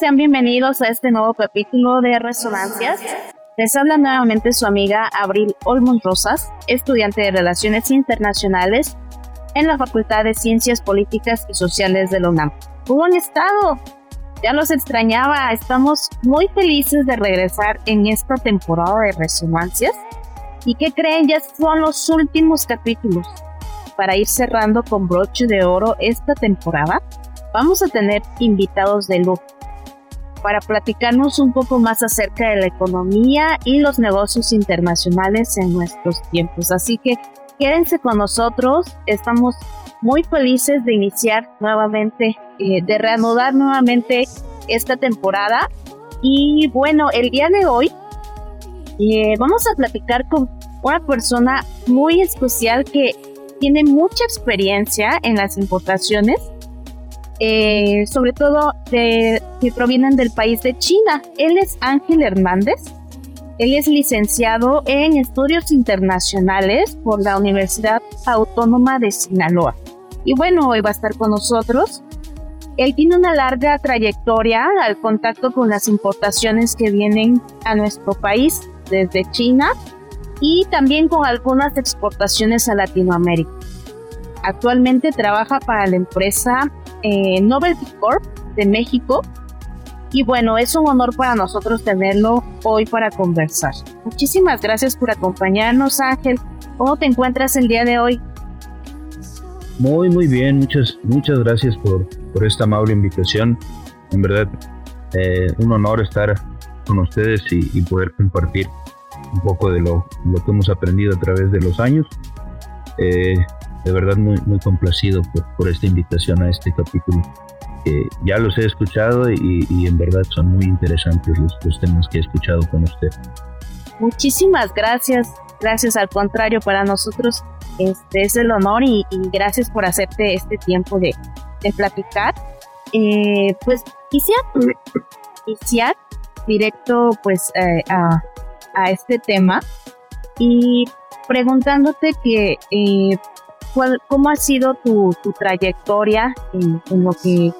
sean bienvenidos a este nuevo capítulo de Resonancias. Les habla nuevamente su amiga Abril Olmos Rosas, estudiante de Relaciones Internacionales en la Facultad de Ciencias Políticas y Sociales de la UNAM. ¿Cómo han estado? Ya los extrañaba, estamos muy felices de regresar en esta temporada de Resonancias. ¿Y qué creen? Ya son los últimos capítulos para ir cerrando con broche de oro esta temporada. Vamos a tener invitados de lujo para platicarnos un poco más acerca de la economía y los negocios internacionales en nuestros tiempos. Así que quédense con nosotros, estamos muy felices de iniciar nuevamente, eh, de reanudar nuevamente esta temporada. Y bueno, el día de hoy eh, vamos a platicar con una persona muy especial que tiene mucha experiencia en las importaciones eh, sobre todo de, que provienen del país de China. Él es Ángel Hernández. Él es licenciado en estudios internacionales por la Universidad Autónoma de Sinaloa. Y bueno, hoy va a estar con nosotros. Él tiene una larga trayectoria al contacto con las importaciones que vienen a nuestro país desde China y también con algunas exportaciones a Latinoamérica. Actualmente trabaja para la empresa eh, Novelty Corp de México. Y bueno, es un honor para nosotros tenerlo hoy para conversar. Muchísimas gracias por acompañarnos, Ángel. ¿Cómo te encuentras el día de hoy? Muy, muy bien. Muchas, muchas gracias por, por esta amable invitación. En verdad, eh, un honor estar con ustedes y, poder compartir un poco de lo, lo, que hemos aprendido a través de los años. Eh, de verdad muy, muy complacido por, esta invitación a este capítulo. ya los he escuchado y, en verdad son muy interesantes los, temas que he escuchado con usted. Muchísimas gracias, gracias al contrario, para nosotros este es el honor y, gracias por hacerte este tiempo de, platicar. Eh, pues quisiera iniciar directo pues eh, a, a, este tema y preguntándote que eh, ¿Cómo ha sido tu, trayectoria en, lo que,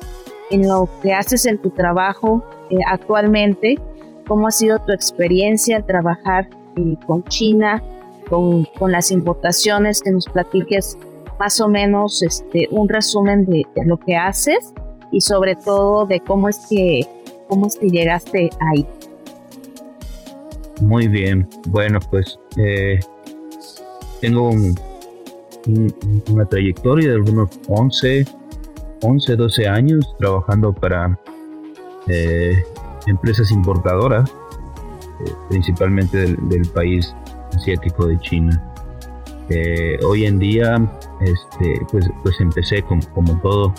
en lo que haces en tu trabajo eh, actualmente? ¿Cómo ha sido tu experiencia al trabajar eh, con China, con, las importaciones? Que nos platiques más o menos este, un resumen de, lo que haces y sobre todo de cómo es que, cómo es que llegaste ahí. Muy bien, bueno, pues eh, tengo un, una trayectoria de algunos 11, 11, 12 años trabajando para eh, empresas importadoras, eh, principalmente del, país asiático de China. Eh, hoy en día, este, pues, pues empecé como todo,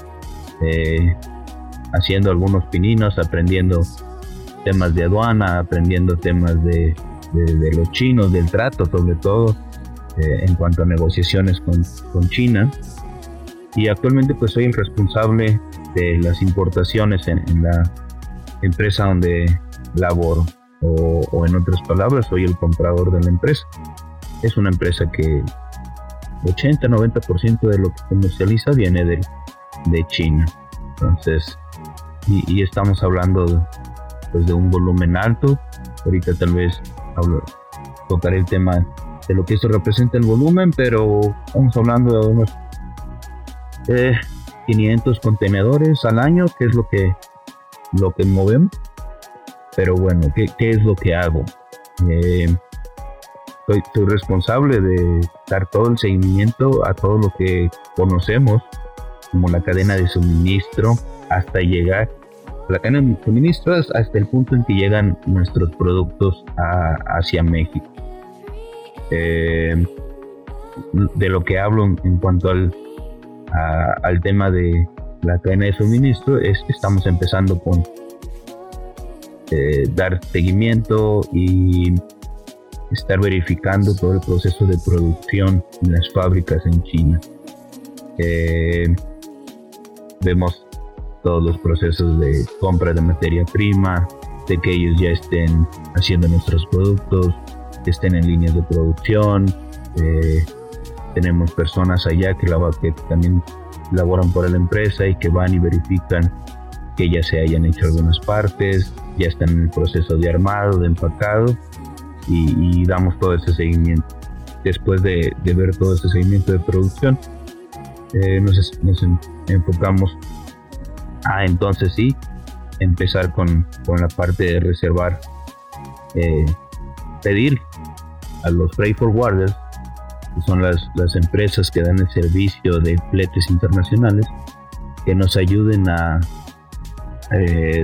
haciendo algunos pininos, aprendiendo temas de aduana, aprendiendo temas de los chinos, del trato sobre todo eh, en cuanto a negociaciones con, con, China. Y actualmente pues soy el responsable de las importaciones en, la empresa donde laboro. O, en otras palabras, soy el comprador de la empresa. Es una empresa que 80-90% de lo que comercializa viene de, de China. Entonces, y, estamos hablando pues, de un volumen alto. Ahorita tal vez hablo, tocaré el tema de lo que esto representa el volumen, pero estamos hablando de unos 500 contenedores al año, que es lo que, lo que movemos. Pero bueno, ¿qué, es lo que hago? Eh, soy, responsable de dar todo el seguimiento a todo lo que conocemos como la cadena de suministro hasta llegar la cadena de suministro hasta el punto en que llegan nuestros productos hacia México. Eh, de lo que hablo en cuanto al, al tema de la cadena de suministro es estamos empezando con eh, dar seguimiento y estar verificando todo el proceso de producción en las fábricas en China. Eh, vemos todos los procesos de compra de materia prima, de que ellos ya estén haciendo nuestros productos, que estén en líneas de producción. Eh, tenemos personas allá que, también laboran por la empresa y que van y verifican que ya se hayan hecho algunas partes, ya están en el proceso de armado, de empacado y, damos todo ese seguimiento. Después de, ver todo ese seguimiento de producción, eh, nos, enfocamos a entonces sí empezar con, la parte de reservar, eh, pedir a los freight forwarders, que son las, las empresas que dan el servicio de fletes internacionales, que nos ayuden a eh,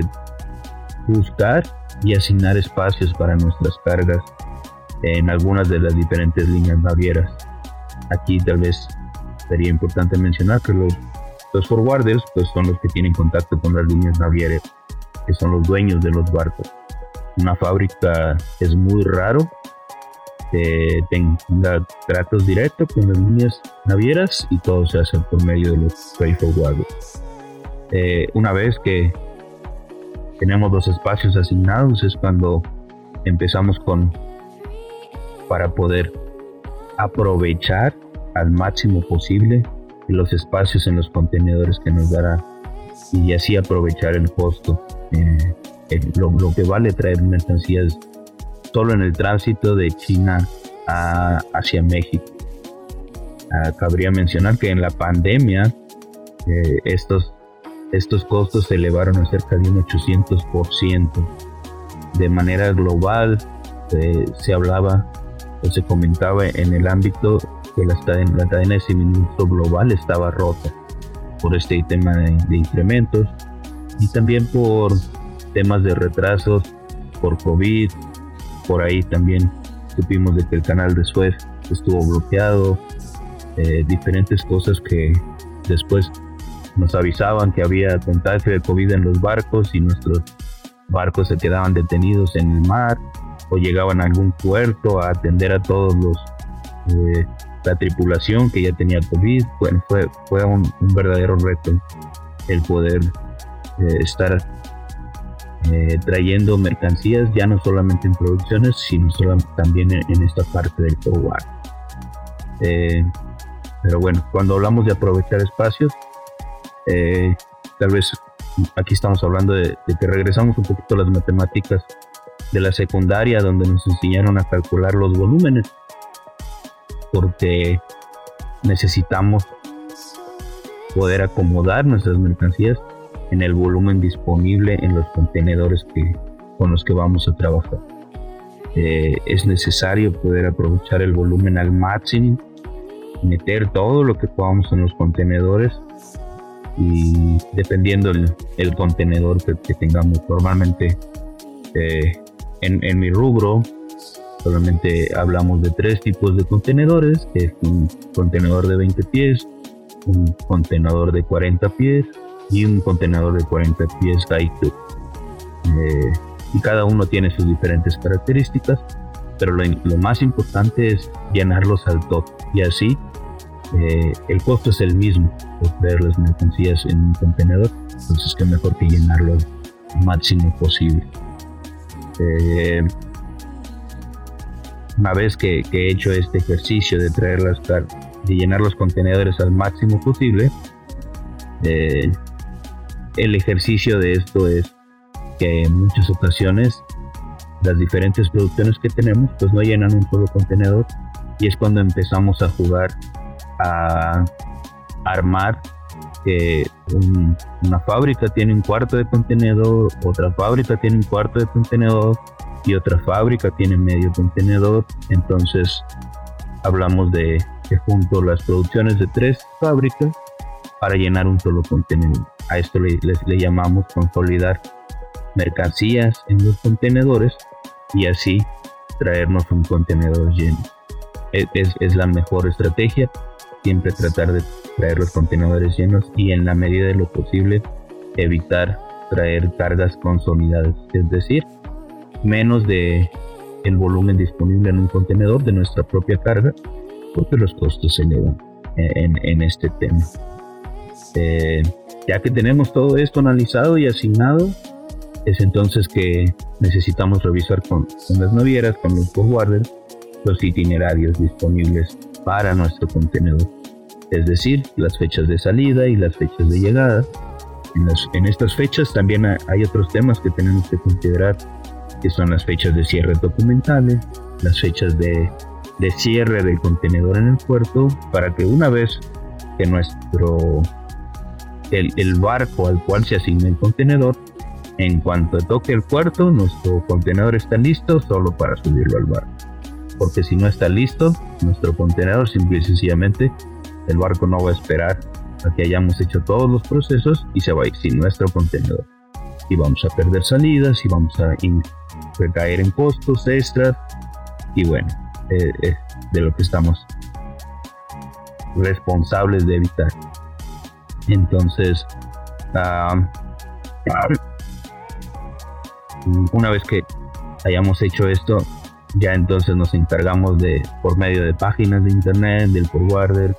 buscar y asignar espacios para nuestras cargas en algunas de las diferentes líneas navieras. Aquí tal vez sería importante mencionar que los, los forwarders pues son los que tienen contacto con las líneas navieras, que son los dueños de los barcos. Una fábrica es muy raro que tenga tratos directos con las líneas navieras y todo se hace por medio de los freight forwarders. Eh, una vez que tenemos los espacios asignados es cuando empezamos con para poder aprovechar al máximo posible los espacios en los contenedores que nos dará y así aprovechar el costo. Eh, lo, que vale traer mercancías solo en el tránsito de China hacia México. Ah, cabría mencionar que en la pandemia eh, estos estos costos se elevaron a cerca de un 800%. De manera global eh, se hablaba o se comentaba en el ámbito que la, la cadena de suministro global estaba rota por este tema de, incrementos y también por temas de retrasos por COVID. Por ahí también supimos de que el canal de Suez estuvo bloqueado, eh, diferentes cosas que después nos avisaban que había contagio de COVID en los barcos y nuestros barcos se quedaban detenidos en el mar o llegaban a algún puerto a atender a todos los eh, la tripulación que ya tenía COVID. Bueno, fue, fue un, verdadero reto el poder eh, estar eh, trayendo mercancías ya no solamente en producciones, sino también en, esta parte del forward. pero bueno, cuando hablamos de aprovechar espacios, eh, tal vez aquí estamos hablando de, que regresamos un poquito a las matemáticas de la secundaria donde nos enseñaron a calcular los volúmenes porque necesitamos poder acomodar nuestras mercancías en el volumen disponible en los contenedores que, con los que vamos a trabajar. Eh, es necesario poder aprovechar el volumen al máximo, meter todo lo que podamos en los contenedores y dependiendo el, contenedor que, tengamos normalmente eh, en, mi rubro solamente hablamos de tres tipos de contenedores que es un contenedor de 20 pies un contenedor de 40 pies y un contenedor de 40 pies high eh, y cada uno tiene sus diferentes características pero lo, lo más importante es llenarlos al top y así eh, el costo es el mismo por traer las mercancías en un contenedor, entonces que mejor que llenarlo al máximo posible. Eh, una vez que, he hecho este ejercicio de traer las de llenar los contenedores al máximo posible, eh, el ejercicio de esto es que en muchas ocasiones las diferentes producciones que tenemos pues no llenan un solo contenedor y es cuando empezamos a jugar a armar que una fábrica tiene un cuarto de contenedor, otra fábrica tiene un cuarto de contenedor y otra fábrica tiene medio contenedor. Entonces hablamos de que junto las producciones de tres fábricas para llenar un solo contenedor. A esto le, le llamamos consolidar mercancías en los contenedores y así traernos un contenedor lleno. Es, es la mejor estrategia siempre tratar de traer los contenedores llenos y en la medida de lo posible evitar traer cargas consolidadas, es decir, menos de el volumen disponible en un contenedor de nuestra propia carga, porque los costos se elevan en, este tema. Eh, ya que tenemos todo esto analizado y asignado, es entonces que necesitamos revisar con, con las navieras, con los forwarders, los itinerarios disponibles para nuestro contenedor, es decir, las fechas de salida y las fechas de llegada, en, estas fechas también hay otros temas que tenemos que considerar, que son las fechas de cierre documentales, las fechas de, de cierre del contenedor en el puerto, para que una vez que nuestro el, barco al cual se asigna el contenedor, en cuanto toque el puerto, nuestro contenedor está listo solo para subirlo al barco. Porque si no está listo, nuestro contenedor simple y sencillamente el barco no va a esperar a que hayamos hecho todos los procesos y se va a ir sin nuestro contenedor. Y vamos a perder salidas y vamos a caer en costos extras y bueno, eh, eh, de lo que estamos responsables de evitar. Entonces, una vez que hayamos hecho esto, ya entonces nos encargamos de, por medio de páginas de internet, del forwarder,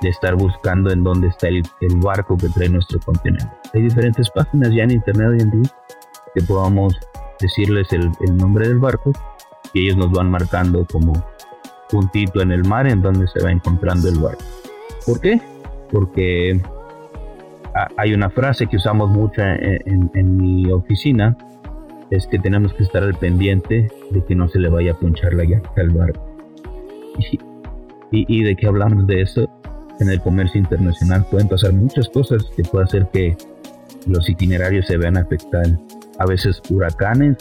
de estar buscando en dónde está el, barco que trae nuestro contenedor. Hay diferentes páginas ya en internet hoy en día que podamos decirles el, el nombre del barco y ellos nos van marcando como puntito en el mar en donde se va encontrando el barco. ¿Por qué? Porque hay una frase que usamos mucho en, mi oficina, es que tenemos que estar al pendiente de que no se le vaya a punchar la llanta al barco. Y, de que hablamos de eso en el comercio internacional pueden pasar muchas cosas que puede hacer que los itinerarios se vean afectados. A veces huracanes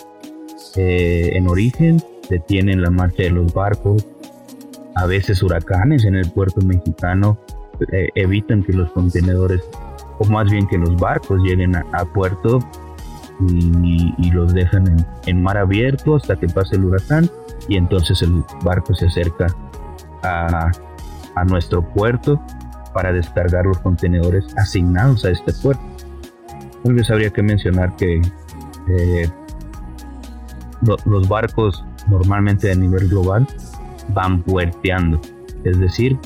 eh, en origen detienen la marcha de los barcos. A veces huracanes en el puerto mexicano eh, evitan que los contenedores o más bien que los barcos lleguen a, puerto y, los dejan en, mar abierto hasta que pase el huracán y entonces el barco se acerca a, nuestro puerto para descargar los contenedores asignados a este puerto. Tal vez habría que mencionar que eh, los barcos normalmente a nivel global van puerteando, es decir,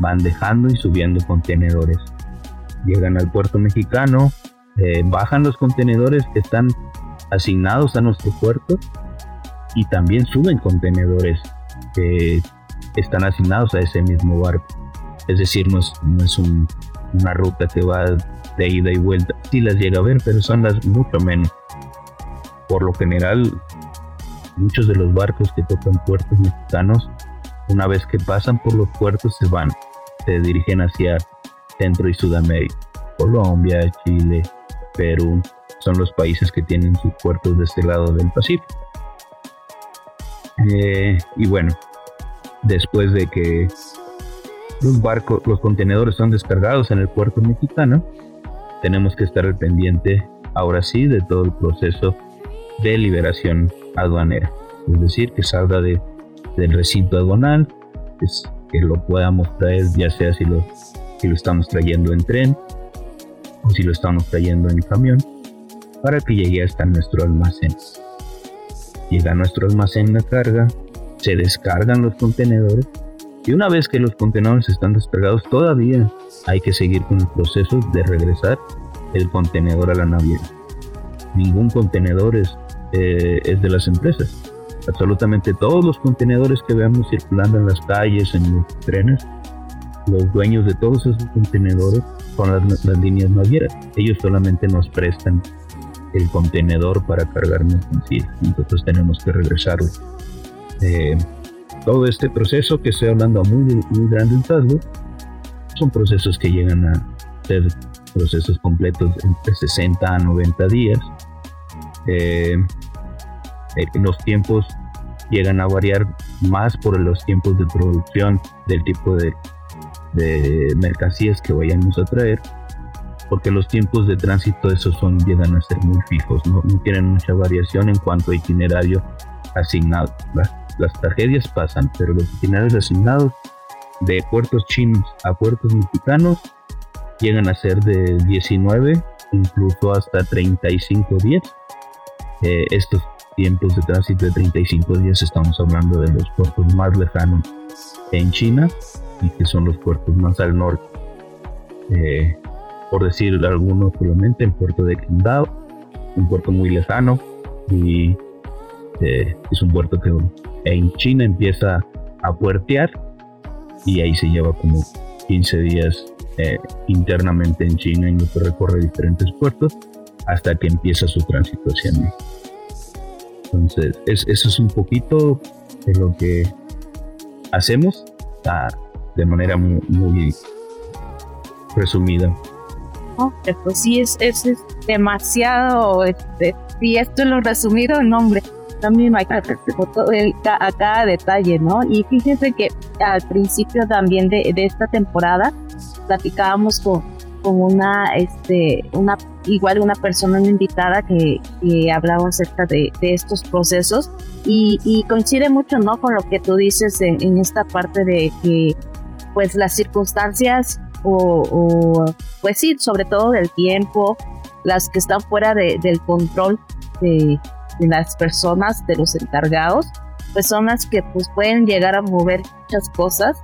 van dejando y subiendo contenedores llegan al puerto mexicano, eh, bajan los contenedores que están asignados a nuestro puerto y también suben contenedores que están asignados a ese mismo barco. Es decir, no es, una ruta que va de ida y vuelta. Sí las llega a ver, pero son las mucho menos. Por lo general, muchos de los barcos que tocan puertos mexicanos, una vez que pasan por los puertos, se van, se dirigen hacia Centro y Sudamérica. Colombia, Chile, Perú son los países que tienen sus puertos de este lado del Pacífico. Eh, y bueno, después de que los barcos, los contenedores son descargados en el puerto mexicano, tenemos que estar al pendiente ahora sí de todo el proceso de liberación aduanera. Es decir, que salga de, del recinto aduanal, que lo podamos traer, ya sea si lo si lo estamos trayendo en tren o si lo estamos trayendo en camión, para que llegue hasta nuestro almacén. Llega a nuestro almacén la carga, se descargan los contenedores y una vez que los contenedores están descargados todavía hay que seguir con el proceso de regresar el contenedor a la naviera. Ningún contenedor es, eh, es de las empresas. Absolutamente todos los contenedores que veamos circulando en las calles, en los trenes, los dueños de todos esos contenedores son las, líneas navieras. Ellos solamente nos prestan el contenedor para cargar mercancías. Nosotros tenemos que regresarlo. Eh, todo este proceso que estoy hablando a muy, muy grande son procesos que llegan a ser procesos completos entre 60 a 90 días. Eh, eh, los tiempos llegan a variar más por los tiempos de producción del tipo de de mercancías que vayamos a traer, porque los tiempos de tránsito esos son llegan a ser muy fijos, no, tienen mucha variación en cuanto a itinerario asignado. Las, las tragedias pasan, pero los itinerarios asignados de puertos chinos a puertos mexicanos llegan a ser de 19, incluso hasta 35 días. Eh, estos tiempos de tránsito de 35 días estamos hablando de los puertos más lejanos en China y que son los puertos más al norte. Eh, por decir algunos solamente, el puerto de Qingdao, un puerto muy lejano y eh, es un puerto que en China empieza a puertear y ahí se lleva como 15 días eh, internamente en China en lo que recorre diferentes puertos hasta que empieza su tránsito hacia México. Entonces, eso es un poquito de lo que hacemos ah, de manera muy, resumida. pues sí, es, es, demasiado, este, si esto lo resumido en nombre, también hay a cada detalle, ¿no? Y fíjense que al principio también de, de esta temporada platicábamos con, con una, este, una, igual una persona, una invitada que, que hablaba acerca de, de estos procesos y, y, coincide mucho, ¿no? Con lo que tú dices en, en esta parte de que, pues, las circunstancias o, pues sí, sobre todo del tiempo, las que están fuera de, del control de, de, las personas, de los encargados, pues son las que pues pueden llegar a mover muchas cosas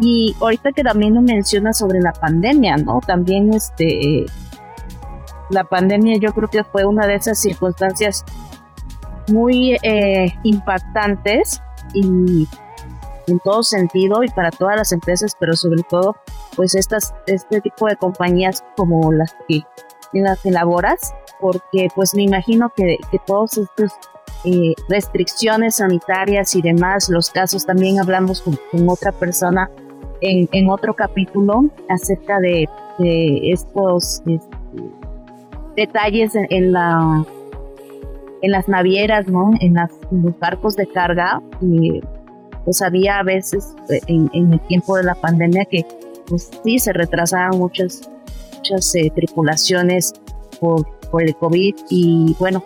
y ahorita que también lo menciona sobre la pandemia, ¿no? También este la pandemia yo creo que fue una de esas circunstancias muy eh, impactantes y en todo sentido y para todas las empresas, pero sobre todo pues estas este tipo de compañías como las que en las que porque pues me imagino que, que todos estos eh, restricciones sanitarias y demás, los casos también hablamos con, otra persona en, en, otro capítulo acerca de, estos este, detalles en, la en las navieras, ¿no? En, las, los barcos de carga, y pues había a veces eh, en, el tiempo de la pandemia que pues sí se retrasaban muchas, muchas eh, tripulaciones por, el COVID y bueno,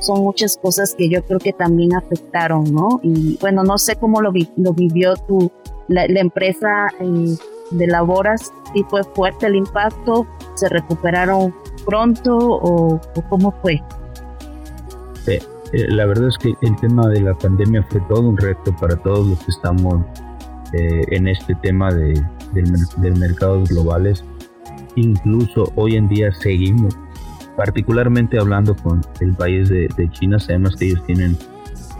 son muchas cosas que yo creo que también afectaron, ¿no? Y bueno, no sé cómo lo, lo vivió tu, la, empresa eh, de Laboras, si fue fuerte el impacto, se recuperaron pronto o, cómo fue. Eh, la verdad es que el tema de la pandemia fue todo un reto para todos los que estamos eh, en este tema de, del, del mercados globales. Incluso hoy en día seguimos particularmente hablando con el país de, China, sabemos que ellos tienen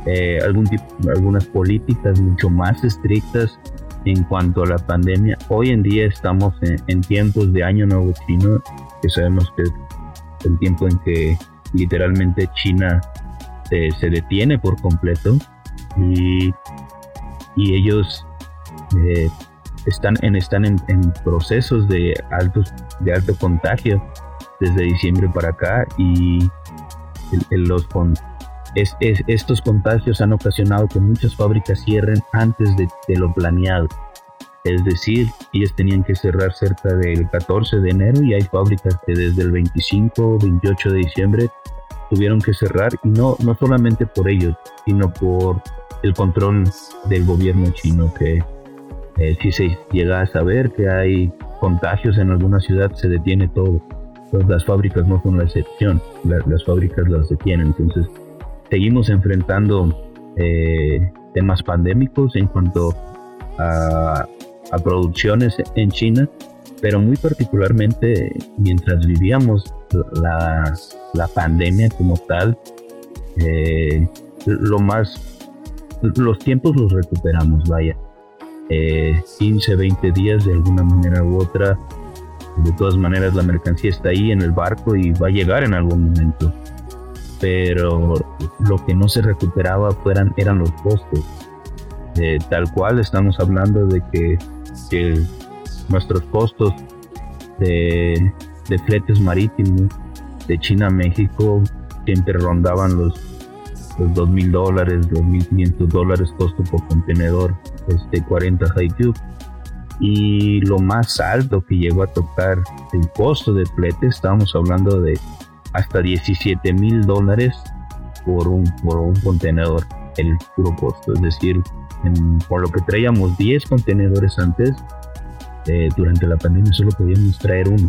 eh, algún tipo, algunas políticas mucho más estrictas en cuanto a la pandemia. Hoy en día estamos en, tiempos de Año Nuevo Chino, que sabemos que es el tiempo en que literalmente China se detiene por completo y, y ellos eh, están, en, están en, procesos de, altos, de alto contagio desde diciembre para acá y los estos contagios han ocasionado que muchas fábricas cierren antes de, lo planeado. Es decir, ellas tenían que cerrar cerca del 14 de enero y hay fábricas que desde el 25, 28 de diciembre tuvieron que cerrar y no, no solamente por ellos, sino por el control del gobierno chino que eh, si se llega a saber que hay contagios en alguna ciudad se detiene todo las fábricas no son la excepción, las fábricas las detienen. Entonces, seguimos enfrentando eh, temas pandémicos en cuanto a, producciones en China, pero muy particularmente mientras vivíamos la, la pandemia como tal, eh, lo más, los tiempos los recuperamos, vaya. 15, eh, 20 días de alguna manera u otra de todas maneras, la mercancía está ahí en el barco y va a llegar en algún momento. Pero lo que no se recuperaba fueran, eran los costos. tal cual estamos hablando de que, nuestros costos de, de, fletes marítimos de China a México siempre rondaban los, los 2 mil dólares, 2.500 dólares costo por contenedor, este 40 high cube y lo más alto que llegó a tocar el costo de flete, estábamos hablando de hasta 17 mil dólares por un, por un contenedor, el puro costo. Es decir, por lo que traíamos 10 contenedores antes, eh, durante la pandemia solo podíamos traer uno.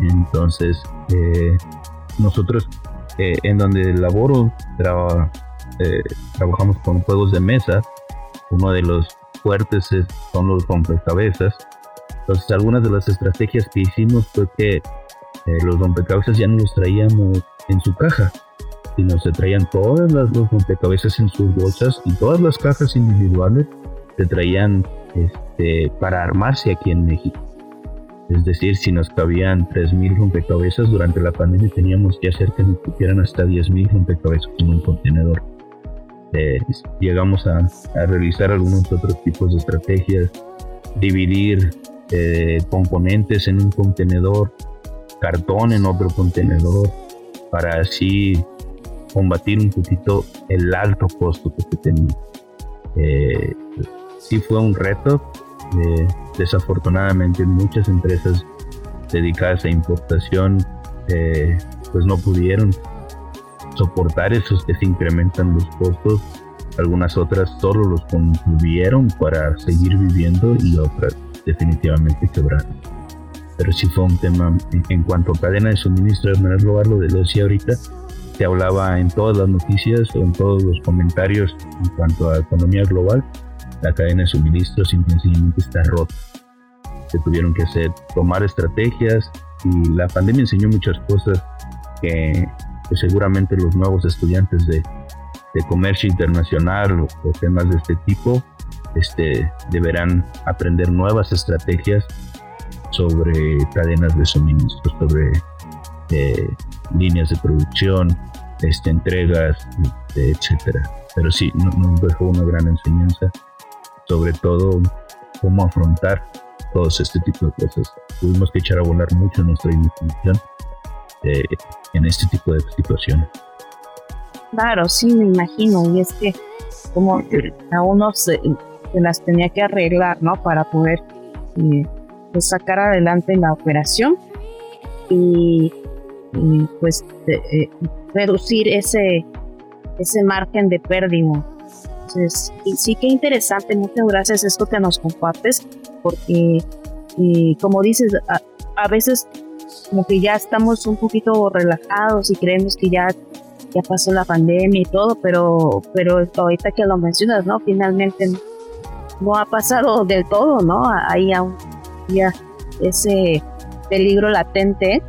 Entonces, eh, nosotros eh, en donde laboro, trabajamos con juegos de mesa. Uno de los fuertes son los rompecabezas. Entonces, algunas de las estrategias que hicimos fue que eh, los rompecabezas ya no los traíamos en su caja, sino se traían todas las los rompecabezas en sus bolsas y todas las cajas individuales se traían este, para armarse aquí en México. Es decir, si nos cabían 3.000 rompecabezas durante la pandemia, teníamos ya cerca de que eran hasta 10.000 rompecabezas en un contenedor. Eh, llegamos a, realizar algunos otros tipos de estrategias, dividir eh, componentes en un contenedor, cartón en otro contenedor, para así combatir un poquito el alto costo que tenía. Eh, sí fue un reto. Eh, desafortunadamente muchas empresas dedicadas a importación eh, pues no pudieron soportar esos que se incrementan los costos. Algunas otras solo los contuvieron para seguir viviendo y otras definitivamente quebraron. Pero sí fue un tema en, cuanto a cadena de suministro, de manera global, lo de lo decía ahorita, se hablaba en todas las noticias o en todos los comentarios en cuanto a economía global, la cadena de suministros intensivamente está rota. Se tuvieron que hacer, tomar estrategias y la pandemia enseñó muchas cosas que, seguramente los nuevos estudiantes de, comercio internacional o, temas de este tipo este, deberán aprender nuevas estrategias sobre cadenas de suministros, sobre eh, líneas de producción, este, entregas, este, etcétera. Pero sí, nos dejó una gran enseñanza, sobre todo cómo afrontar todos este tipo de cosas. Tuvimos que echar a volar mucho nuestra imaginación eh, en este tipo de situaciones. Claro, sí, me imagino. Y es que como a uno se, las tenía que arreglar, ¿no? Para poder eh, pues, sacar adelante la operación. Y y pues eh, reducir ese, ese margen de pérdida. Entonces, sí que interesante, muchas gracias esto que nos compartes, porque como dices, a, veces como que ya estamos un poquito relajados y creemos que ya, ya pasó la pandemia y todo, pero, pero ahorita que lo mencionas, ¿no? Finalmente no ha pasado del todo, ¿no? Hay aún ya ese peligro latente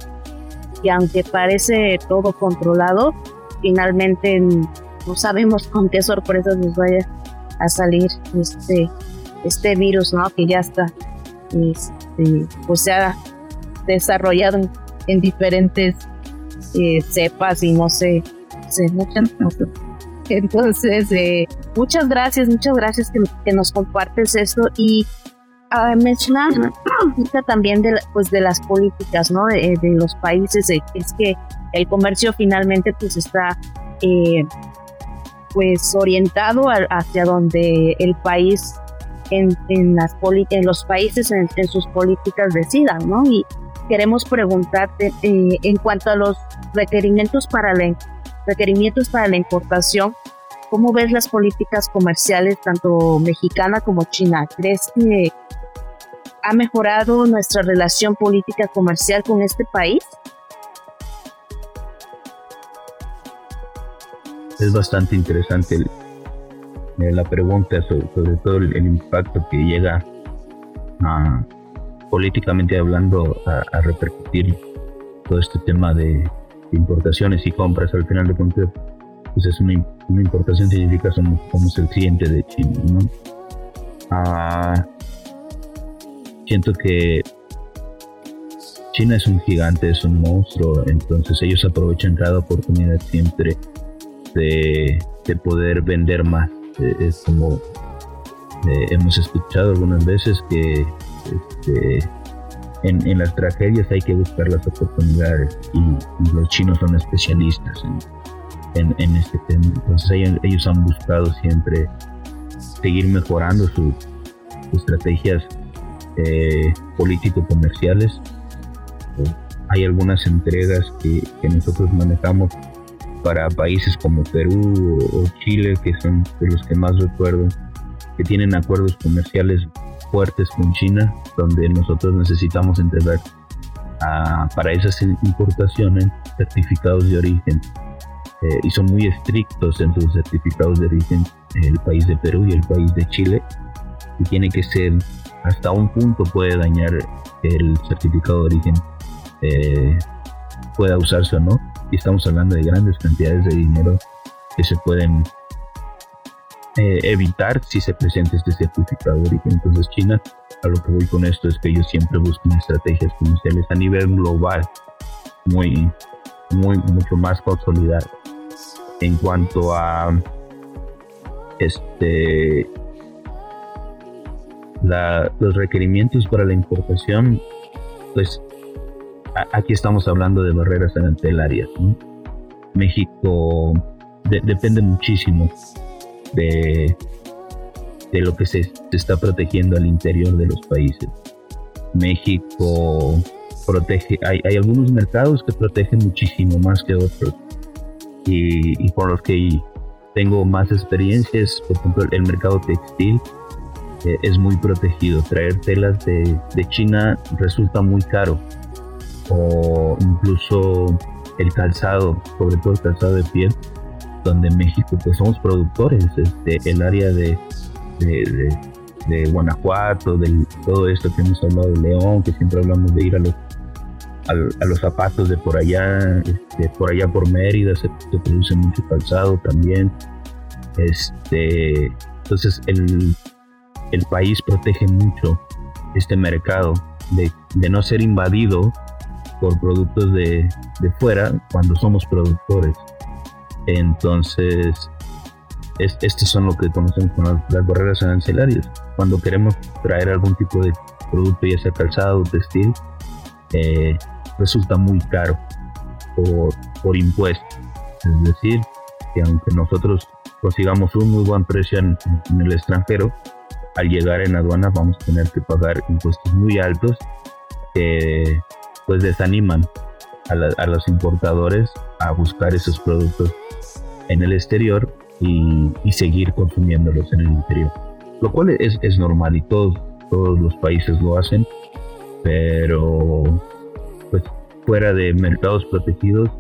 y aunque parece todo controlado, finalmente no sabemos con qué sorpresas nos vaya a salir este, este virus, ¿no? Que ya está, este, pues se ha desarrollado en, diferentes eh, cepas y no sé, muchas Entonces, eh, muchas gracias, muchas gracias que, nos compartes esto y a mencionar también de, pues, de las políticas ¿no? de, los países, es que el comercio finalmente pues está eh, pues orientado hacia donde el país en, en, las en los países en, sus políticas decidan, ¿no? Y queremos preguntarte eh, en cuanto a los requerimientos para la, requerimientos para la importación, ¿cómo ves las políticas comerciales tanto mexicana como china? ¿Crees que ha mejorado nuestra relación política comercial con este país? Es bastante interesante eh, la pregunta sobre, todo el, impacto que llega a, políticamente hablando a, repercutir todo este tema de, importaciones y compras. Al final de cuentas, pues es una, importación significa somos, somos el cliente de China. ¿no? Ah, siento que China es un gigante, es un monstruo, entonces ellos aprovechan cada oportunidad siempre de, poder vender más. Eh, es como eh, hemos escuchado algunas veces que este, en, las tragedias hay que buscar las oportunidades y, los chinos son especialistas en, este tema. Entonces ellos, han buscado siempre seguir mejorando sus estrategias eh, político-comerciales. Hay algunas entregas que, nosotros manejamos para países como Perú o, Chile, que son de los que más recuerdo, que tienen acuerdos comerciales fuertes con China, donde nosotros necesitamos entregar para esas importaciones certificados de origen. Eh, y son muy estrictos en sus certificados de origen el país de Perú y el país de Chile y tiene que ser hasta un punto puede dañar el certificado de origen, eh, pueda usarse o no. Y estamos hablando de grandes cantidades de dinero que se pueden eh, evitar si se presenta este certificado de origen. Entonces China, a lo que voy con esto es que ellos siempre buscan estrategias comerciales a nivel global muy, muy, mucho más consolidadas. En cuanto a este los requerimientos para la importación, pues aquí estamos hablando de barreras arancelarias. México depende muchísimo de, de lo que se, se, está protegiendo al interior de los países. México protege, hay, hay algunos mercados que protegen muchísimo más que otros y, y por los que tengo más experiencias, por ejemplo, el mercado textil eh, es muy protegido. Traer telas de, de, China resulta muy caro. O incluso el calzado, sobre todo el calzado de piel, donde en México pues somos productores. Este, el área de, de, de, Guanajuato, de todo esto que hemos hablado de León, que siempre hablamos de ir a los, a, los zapatos de por allá, este, por allá por Mérida se, se produce mucho calzado también. Este, entonces el el país protege mucho este mercado de, no ser invadido por productos de, fuera cuando somos productores. Entonces, estos son lo que conocemos como las, barreras arancelarias. Cuando queremos traer algún tipo de producto, ya sea calzado, textil, eh, resulta muy caro por, por impuestos. Es decir, que aunque nosotros consigamos un muy buen precio en el extranjero, al llegar en aduana vamos a tener que pagar impuestos muy altos que pues desaniman a, los importadores a buscar esos productos en el exterior y, seguir consumiéndolos en el interior. Lo cual es, es normal y todos, todos los países lo hacen, pero pues fuera de mercados protegidos,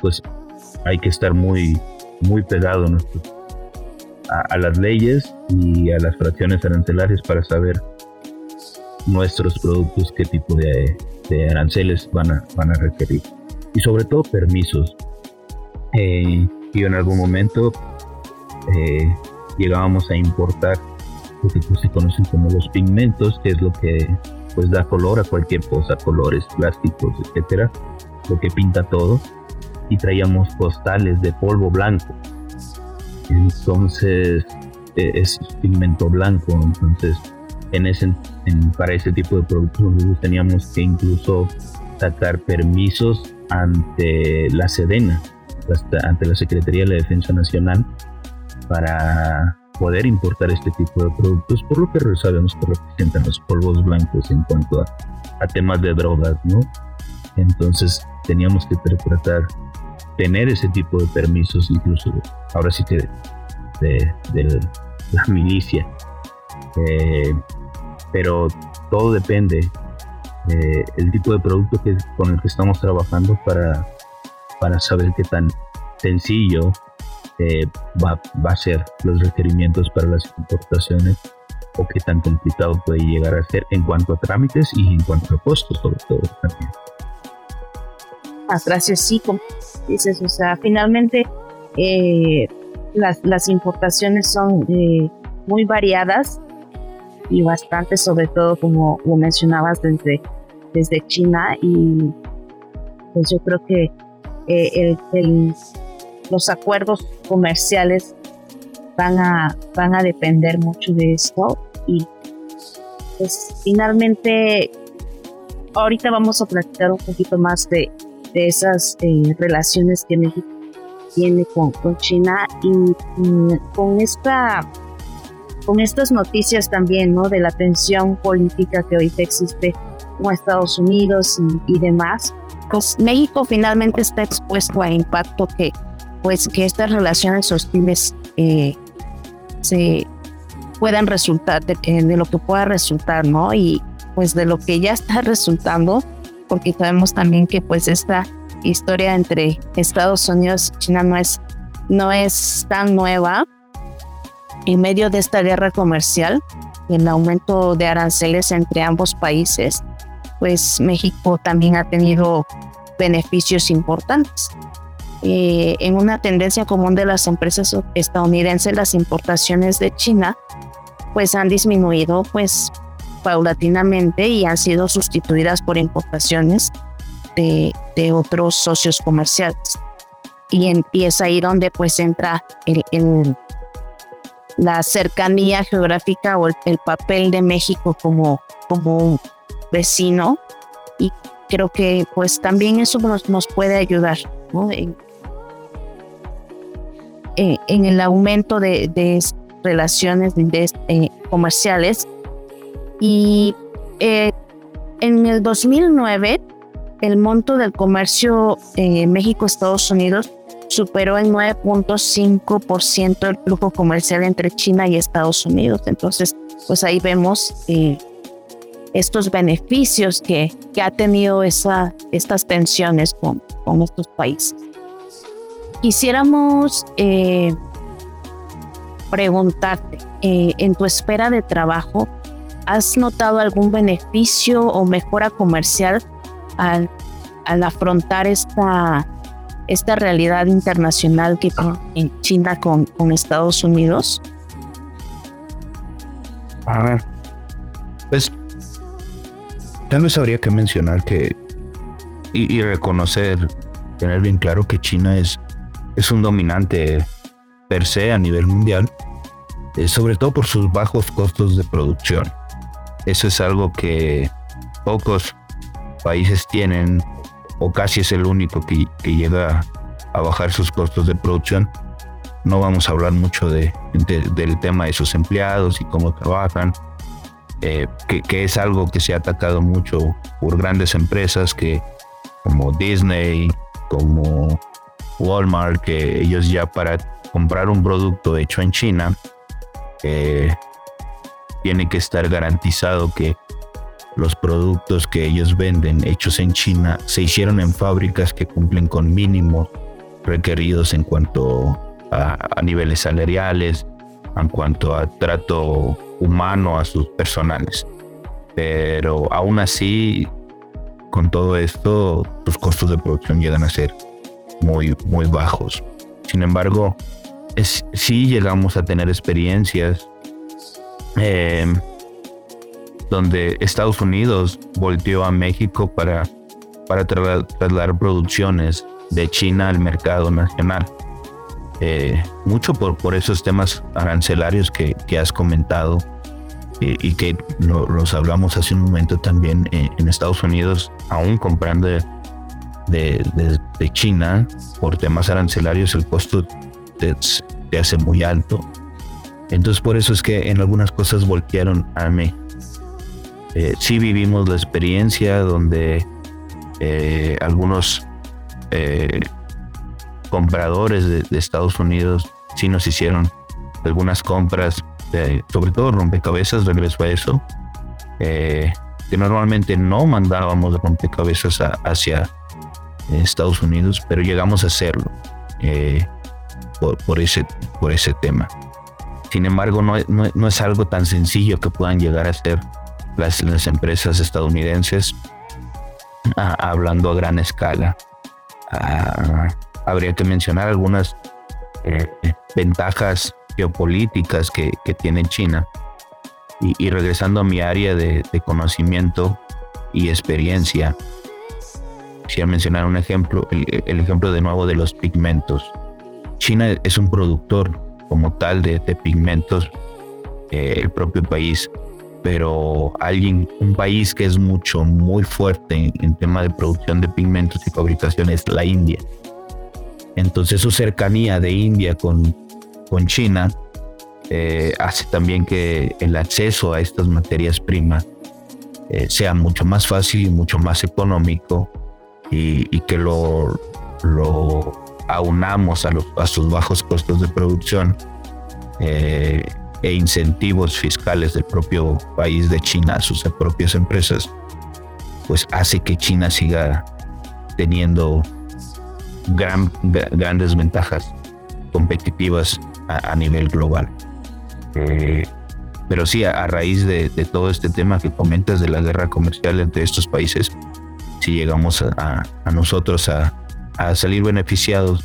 pues hay que estar muy, muy pegado a a, las leyes y a las fracciones arancelarias para saber nuestros productos qué tipo de, aranceles van a, van a requerir. Y sobre todo permisos. Eh, y en algún momento eh, llegábamos a importar lo que pues, se conocen como los pigmentos, que es lo que pues da color a cualquier cosa, colores, plásticos, etcétera, lo que pinta todo. Y traíamos postales de polvo blanco entonces e, es pigmento blanco, entonces en ese, para ese tipo de productos nosotros teníamos que incluso sacar permisos ante la Sedena, ante la Secretaría de Defensa Nacional, para poder importar este tipo de productos, por lo que sabemos que representan los polvos blancos en cuanto a, temas de drogas, ¿no? Entonces teníamos que tratar tener ese tipo de permisos, incluso ahora sí que de, la milicia. Eh, pero todo depende del el tipo de producto que, con el que estamos trabajando para, para saber qué tan sencillo eh, va, va, a ser los requerimientos para las importaciones o qué tan complicado puede llegar a ser en cuanto a trámites y en cuanto a costos sobre todo también. Ah, gracias, sí, como dices, o sea, finalmente eh, las, las importaciones son eh, muy variadas y bastante, sobre todo como mencionabas desde, desde China y pues yo creo que eh, el, los acuerdos comerciales van a, van a depender mucho de esto y pues finalmente ahorita vamos a platicar un poquito más de, de esas eh, relaciones que México tiene con, con China y con esta con estas noticias también no de la tensión política que ahorita existe con Estados Unidos y, demás. Pues México finalmente está expuesto a impacto que pues que estas relaciones hostiles eh, se puedan resultar de, de, lo que pueda resultar no y pues de lo que ya está resultando porque sabemos también que pues esta historia entre Estados Unidos y China no es, no es tan nueva. En medio de esta guerra comercial, el aumento de aranceles entre ambos países, pues México también ha tenido beneficios importantes. eh, en una tendencia común de las empresas estadounidenses, las importaciones de China pues han disminuido pues paulatinamente y han sido sustituidas por importaciones de, de otros socios comerciales. Y, empieza ahí donde pues entra el, la cercanía geográfica o el, papel de México como, como vecino. Y creo que pues también eso nos, nos puede ayudar en, el aumento de, de relaciones de, eh, comerciales. Y eh, en el 2009 el monto del comercio eh, México-Estados Unidos superó el 9.5% del flujo comercial entre China y Estados Unidos. Entonces, pues ahí vemos eh, estos beneficios que, que ha tenido esa, estas tensiones con, con estos países. Quisiéramos eh, preguntarte, eh, en tu espera de trabajo, ¿has notado algún beneficio o mejora comercial al, al afrontar esta, esta realidad internacional que en China con, con Estados Unidos? A ver, pues tal vez habría que mencionar que y, reconocer, tener bien claro que China es, es un dominante per se a nivel mundial, eh, sobre todo por sus bajos costos de producción. Eso es algo que pocos países tienen, o casi es el único que, llega a bajar sus costos de producción. No vamos a hablar mucho de, del tema de sus empleados y cómo trabajan, eh, que, que, es algo que se ha atacado mucho por grandes empresas que como Disney, como Walmart, que ellos ya para comprar un producto hecho en China, eh, tiene que estar garantizado que los productos que ellos venden hechos en China se hicieron en fábricas que cumplen con mínimos requeridos en cuanto a, niveles salariales, en cuanto a trato humano a sus personales. Pero aún así, con todo esto, los costos de producción llegan a ser muy, muy bajos. Sin embargo, es, sí llegamos a tener experiencias eh, donde Estados Unidos volteó a México para, para trasladar producciones de China al mercado nacional. Eh, mucho por, por esos temas arancelarios que, que has comentado eh, y que los hablamos hace un momento también en Estados Unidos, aún comprando de, de, China por temas arancelarios, el costo te, hace muy alto. Entonces por eso es que en algunas cosas voltearon a mí. Eh, sí vivimos la experiencia donde eh, algunos eh, compradores de, Estados Unidos sí nos hicieron algunas compras, sobre todo rompecabezas, regreso a eso, que normalmente no mandábamos rompecabezas hacia Estados Unidos, pero llegamos a hacerlo por, ese, por ese tema. Sin embargo, no, no, es algo tan sencillo que puedan llegar a ser las, las empresas estadounidenses hablando a gran escala. Ah, habría que mencionar algunas eh, ventajas geopolíticas que, que, tiene China. Y, regresando a mi área de, conocimiento y experiencia, quisiera mencionar un ejemplo, el, el, ejemplo de nuevo de los pigmentos. China es un productor como tal de, pigmentos, eh, el propio país, pero alguien, un país que es mucho, muy fuerte en, tema de producción de pigmentos y fabricación es la India. Entonces su cercanía de India con, con China eh, hace también que el acceso a estas materias primas eh, sea mucho más fácil y mucho más económico y, y que lo, lo aunamos a, los, a sus bajos costos de producción eh, e incentivos fiscales del propio país de China a sus propias empresas, pues hace que China siga teniendo gran, grandes ventajas competitivas a, nivel global. Eh, pero sí, a, raíz de, todo este tema que comentas de la guerra comercial entre estos países, si llegamos a, a nosotros a, a salir beneficiados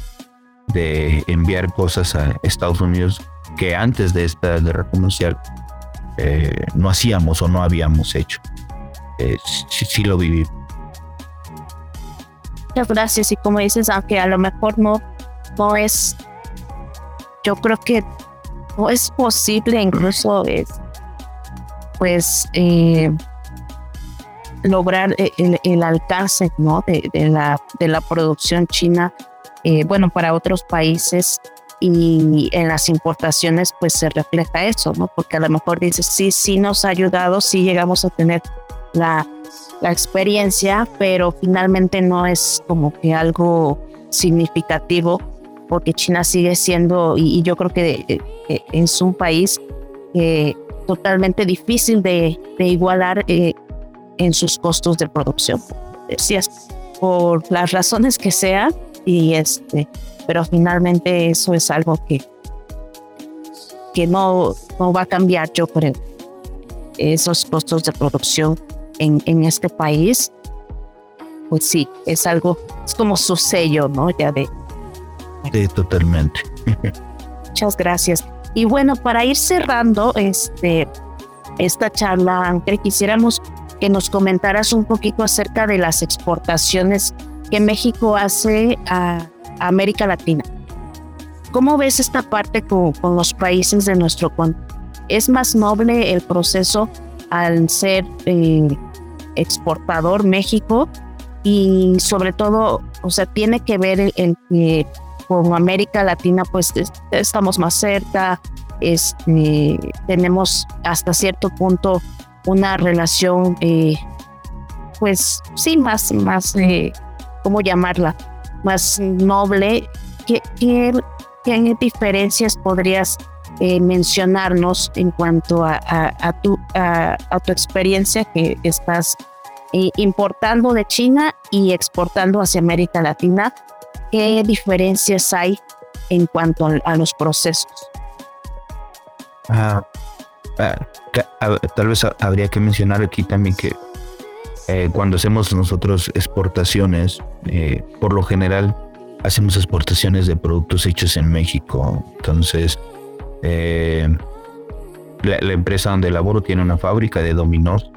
de enviar cosas a Estados Unidos que antes de esta guerra comercial eh, no hacíamos o no habíamos hecho. Eh, sí, lo viví. Muchas gracias. Y como dices, aunque a lo mejor no, no es, yo creo que no es posible incluso es, pues, eh, lograr el, alcance ¿no? de, la, de la producción china, eh, bueno, para otros países y en las importaciones pues se refleja eso, ¿no? Porque a lo mejor dices, sí, sí nos ha ayudado, sí llegamos a tener la, la experiencia, pero finalmente no es como que algo significativo porque China sigue siendo, y, yo creo que es un país eh, totalmente difícil de, de igualar eh, en sus costos de producción. Decías, por las razones que sean, y este, pero finalmente eso es algo que, que no, no va a cambiar, yo creo. Esos costos de producción en, en este país, pues sí, es algo, es como su sello, ¿no? Ya de. Sí, totalmente. Muchas gracias. Y bueno, para ir cerrando este, esta charla, aunque quisiéramos que nos comentaras un poquito acerca de las exportaciones que México hace a, América Latina. ¿Cómo ves esta parte con, los países de nuestro continente? ¿Es más noble el proceso al ser eh, exportador México? Y sobre todo, o sea, tiene que ver con América Latina, pues estamos más cerca, este, tenemos hasta cierto punto una relación, eh, pues sí, más, más, eh, ¿cómo llamarla? Más noble. ¿Qué, qué, diferencias podrías eh, mencionarnos en cuanto a, a, tu, a, tu experiencia que estás importando de China y exportando hacia América Latina? ¿Qué diferencias hay en cuanto a, los procesos? Ah, ah, tal vez habría que mencionar aquí también que eh, cuando hacemos nosotros exportaciones, eh, por lo general hacemos exportaciones de productos hechos en México. Entonces, eh, la, empresa donde laboro tiene una fábrica de dominós.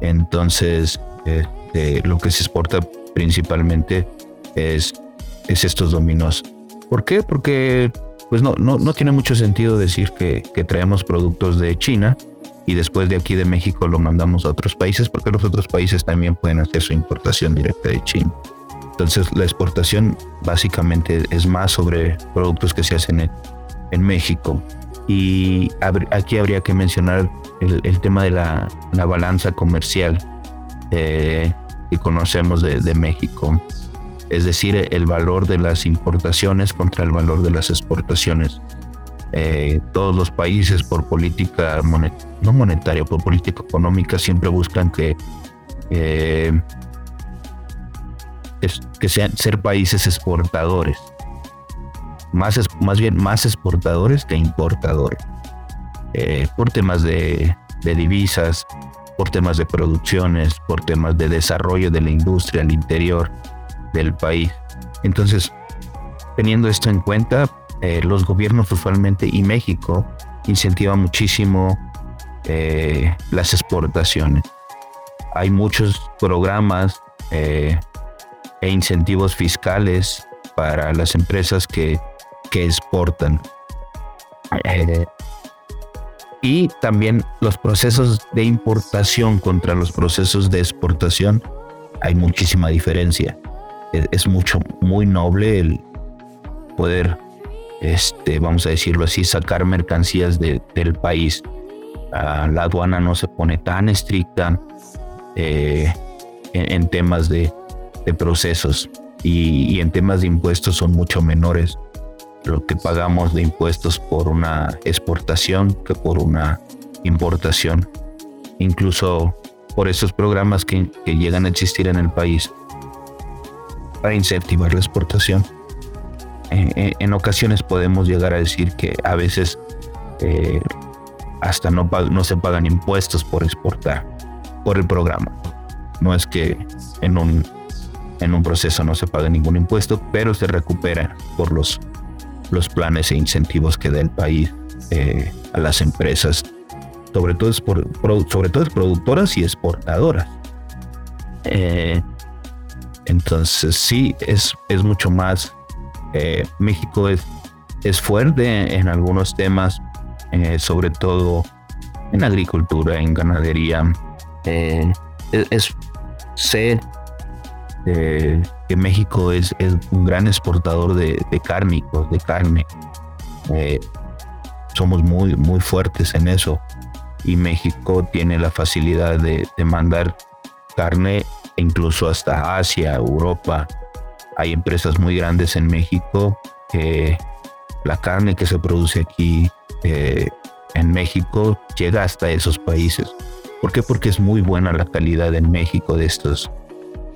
Entonces, este, lo que se exporta principalmente es, es estos dominós. ¿Por qué? Porque pues no, no, no tiene mucho sentido decir que, que, traemos productos de China y después de aquí de México lo mandamos a otros países porque los otros países también pueden hacer su importación directa de China. Entonces la exportación básicamente es más sobre productos que se hacen en, México. Y aquí habría que mencionar el, tema de la, la balanza comercial eh, que conocemos de, de México es decir, el valor de las importaciones contra el valor de las exportaciones. Eh, todos los países por política no monetaria, por política económica siempre buscan que, que sean ser países exportadores, más, más bien más exportadores que importadores, eh, por temas de, de divisas, por temas de producciones, por temas de desarrollo de la industria al interior del país. Entonces, teniendo esto en cuenta, eh, los gobiernos usualmente y México incentivan muchísimo eh, las exportaciones. Hay muchos programas eh, e incentivos fiscales para las empresas que, que exportan. y también los procesos de importación contra los procesos de exportación hay muchísima diferencia es mucho, muy noble el poder, este, vamos a decirlo así, sacar mercancías del país. Ah, la aduana no se pone tan estricta eh, en, temas de, procesos y, en temas de impuestos son mucho menores lo que pagamos de impuestos por una exportación que por una importación. Incluso por esos programas que llegan a existir en el país, para incentivar la exportación. En ocasiones podemos llegar a decir que a veces eh, hasta no, no se pagan impuestos por exportar, por el programa. No es que en un, en un proceso no se paga ningún impuesto, pero se recupera por los, los planes e incentivos que da el país eh, a las empresas, sobre todo, es por, sobre todo es productoras y exportadoras. Eh, entonces sí, es, es mucho más. Eh, México es, es fuerte en algunos temas, sobre todo en agricultura, en ganadería. es, sé que México es, un gran exportador de, de cárnicos, de carne. Eh, somos muy, muy fuertes en eso. Y México tiene la facilidad de, mandar carne incluso hasta Asia, Europa. Hay empresas muy grandes en México que la carne que se produce aquí eh, en México llega hasta esos países. ¿Por qué? Porque es muy buena la calidad en México de estos,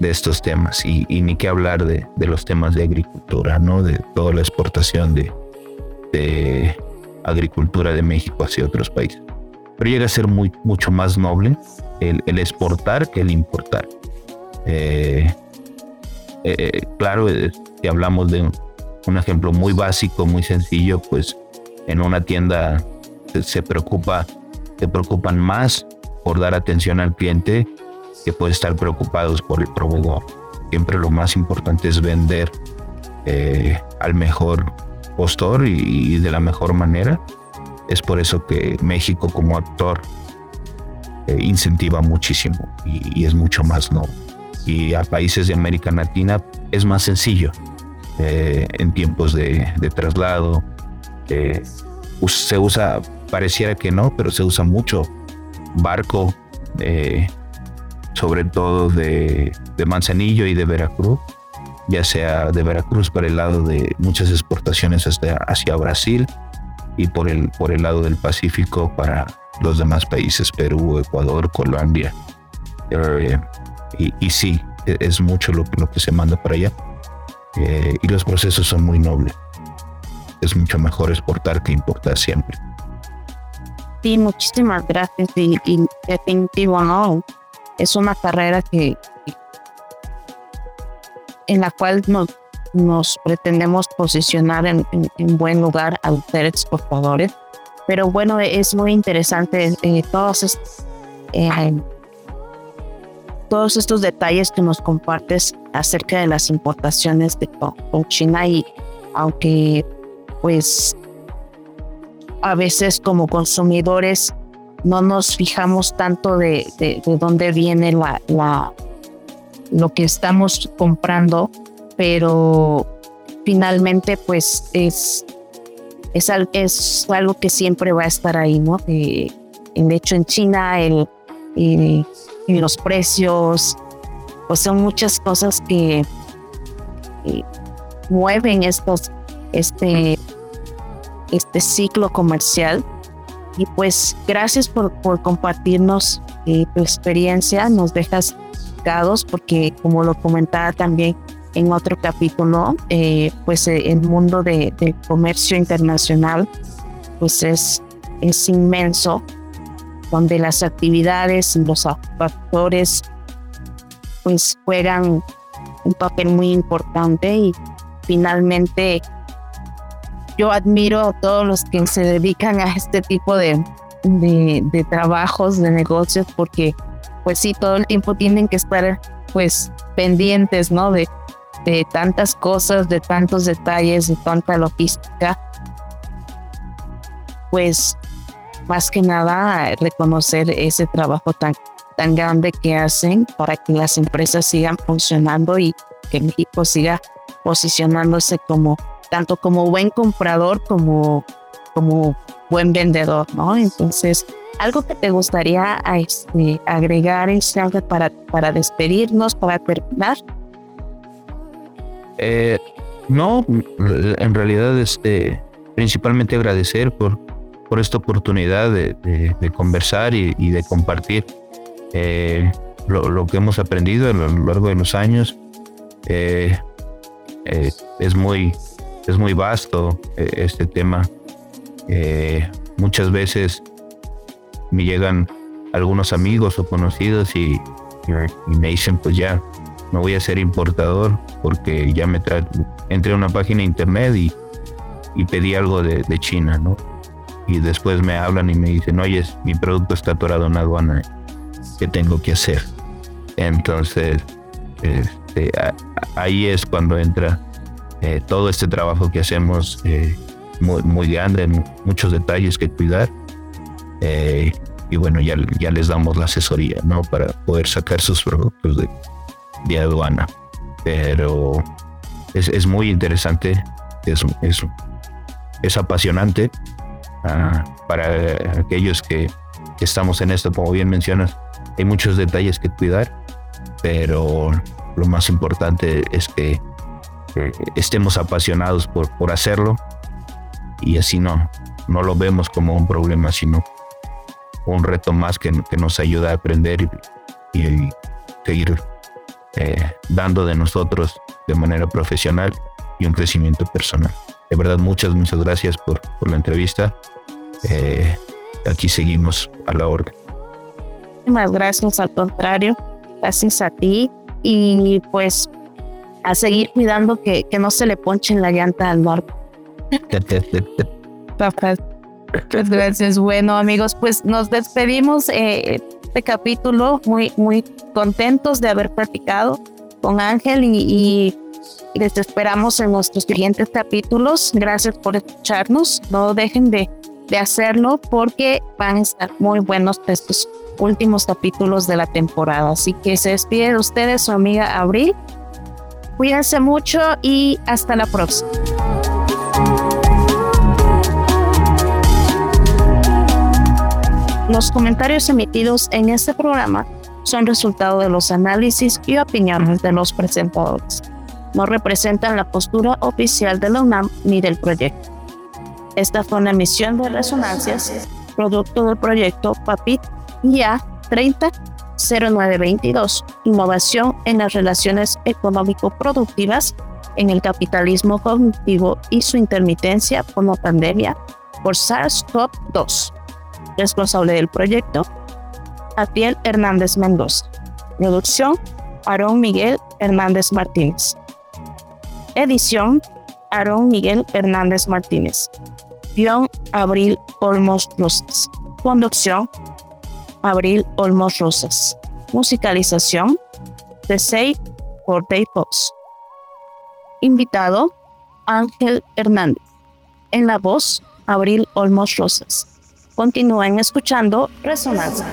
de estos temas y, ni qué hablar de, los temas de agricultura, ¿no? De toda la exportación de, de agricultura de México hacia otros países. Pero llega a ser muy, mucho más noble el, exportar que el importar. Eh, eh, claro, eh, si hablamos de un, ejemplo muy básico, muy sencillo, pues en una tienda se, preocupa, se preocupan más por dar atención al cliente que puede estar preocupados por el proveedor. Siempre lo más importante es vender eh, al mejor postor y, de la mejor manera. Es por eso que México como actor incentiva muchísimo y, es mucho más no. Y a países de América Latina es más sencillo eh, en tiempos de, traslado. se usa, pareciera que no, pero se usa mucho barco, sobre todo de, Manzanillo y de Veracruz, ya sea de Veracruz por el lado de muchas exportaciones hacia Brasil y por el, por el lado del Pacífico para los demás países, Perú, Ecuador, Colombia. Y, sí, e, es mucho lo, que se manda para allá. Eh, y los procesos son muy nobles. Es mucho mejor exportar que importar siempre. Sí, muchísimas gracias. Y, definitivo, no es una carrera que en la cual nos, pretendemos posicionar en, buen lugar al ser exportadores. Pero bueno, es muy interesante eh, todos, eh, todos estos detalles que nos compartes acerca de las importaciones de con China y aunque pues a veces como consumidores no nos fijamos tanto de, de, dónde viene la, la, lo que estamos comprando, pero finalmente pues es, es, es algo que siempre va a estar ahí, ¿no? de hecho en China el, los precios, pues son muchas cosas que, mueven estos, este, este ciclo comercial. Y pues gracias por, por compartirnos eh, tu experiencia, nos dejas dados porque como lo comentaba también en otro capítulo, eh, pues eh, el mundo de, comercio internacional pues es, es inmenso, donde las actividades y los factores pues juegan un papel muy importante y finalmente yo admiro a todos los que se dedican a este tipo de, de, trabajos, de negocios, porque pues sí, todo el tiempo tienen que estar pues pendientes, ¿no? De, de tantas cosas, de tantos detalles, de tanta logística. Pues más que nada reconocer ese trabajo tan, tan grande que hacen para que las empresas sigan funcionando y que México siga posicionándose como tanto como buen comprador como, como buen vendedor, ¿no? Entonces, algo que te gustaría este, agregar, para, para despedirnos, para terminar. Eh, no, en realidad, este, principalmente agradecer por, por esta oportunidad de, conversar y, de compartir eh, lo, que hemos aprendido a lo largo de los años. Eh, es muy es muy vasto eh, este tema. Eh, muchas veces me llegan algunos amigos o conocidos y, me dicen, pues ya, me voy a hacer importador porque ya me entré a una página de internet y, y pedí algo de, de, China, ¿no? Y después me hablan y me dicen, oye, mi producto está atorado en aduana, ¿qué tengo que hacer? Entonces, este, ahí es cuando entra eh, todo este trabajo que hacemos eh, muy, muy, grande, muchos detalles que cuidar. Eh, y bueno, ya, ya les damos la asesoría, ¿no? Para poder sacar sus productos de, aduana. Pero es, es muy interesante, es, es, es apasionante uh, para aquellos que, estamos en esto, como bien mencionas, hay muchos detalles que cuidar, pero lo más importante es que eh, estemos apasionados por, por hacerlo y así no, no lo vemos como un problema, sino un reto más que, que nos ayuda a aprender y, y seguir eh, dando de nosotros de manera profesional y un crecimiento personal. De verdad, muchas, muchas gracias por, por la entrevista. Eh, aquí seguimos a la orden. Muchas gracias, al contrario, gracias a ti y pues a seguir cuidando que, que no se le ponche en la llanta al barco. Pues gracias. Bueno, amigos, pues nos despedimos. Eh, este capítulo, muy, muy contentos de haber platicado con Ángel y, les esperamos en nuestros siguientes capítulos. Gracias por escucharnos. No dejen de, de hacerlo porque van a estar muy buenos estos últimos capítulos de la temporada. Así que se despide de ustedes su amiga Abril. Cuídense mucho y hasta la próxima. Los comentarios emitidos en este programa son resultado de los análisis y opiniones de los presentadores. No representan la postura oficial de la UNAM ni del proyecto. Esta fue una emisión de resonancias, producto del proyecto PAPIT IA 300922, Innovación en las relaciones económico-productivas en el capitalismo cognitivo y su intermitencia la pandemia por SARS-CoV-2 responsable del proyecto, Atiel Hernández Mendoza. Producción, Aarón Miguel Hernández Martínez. Edición, Aarón Miguel Hernández Martínez. Guión, Abril Olmos Rosas. Conducción, Abril Olmos Rosas. Musicalización, The Say por Day Fox. Invitado, Ángel Hernández. En la voz, Abril Olmos Rosas. Continúen escuchando Resonancia.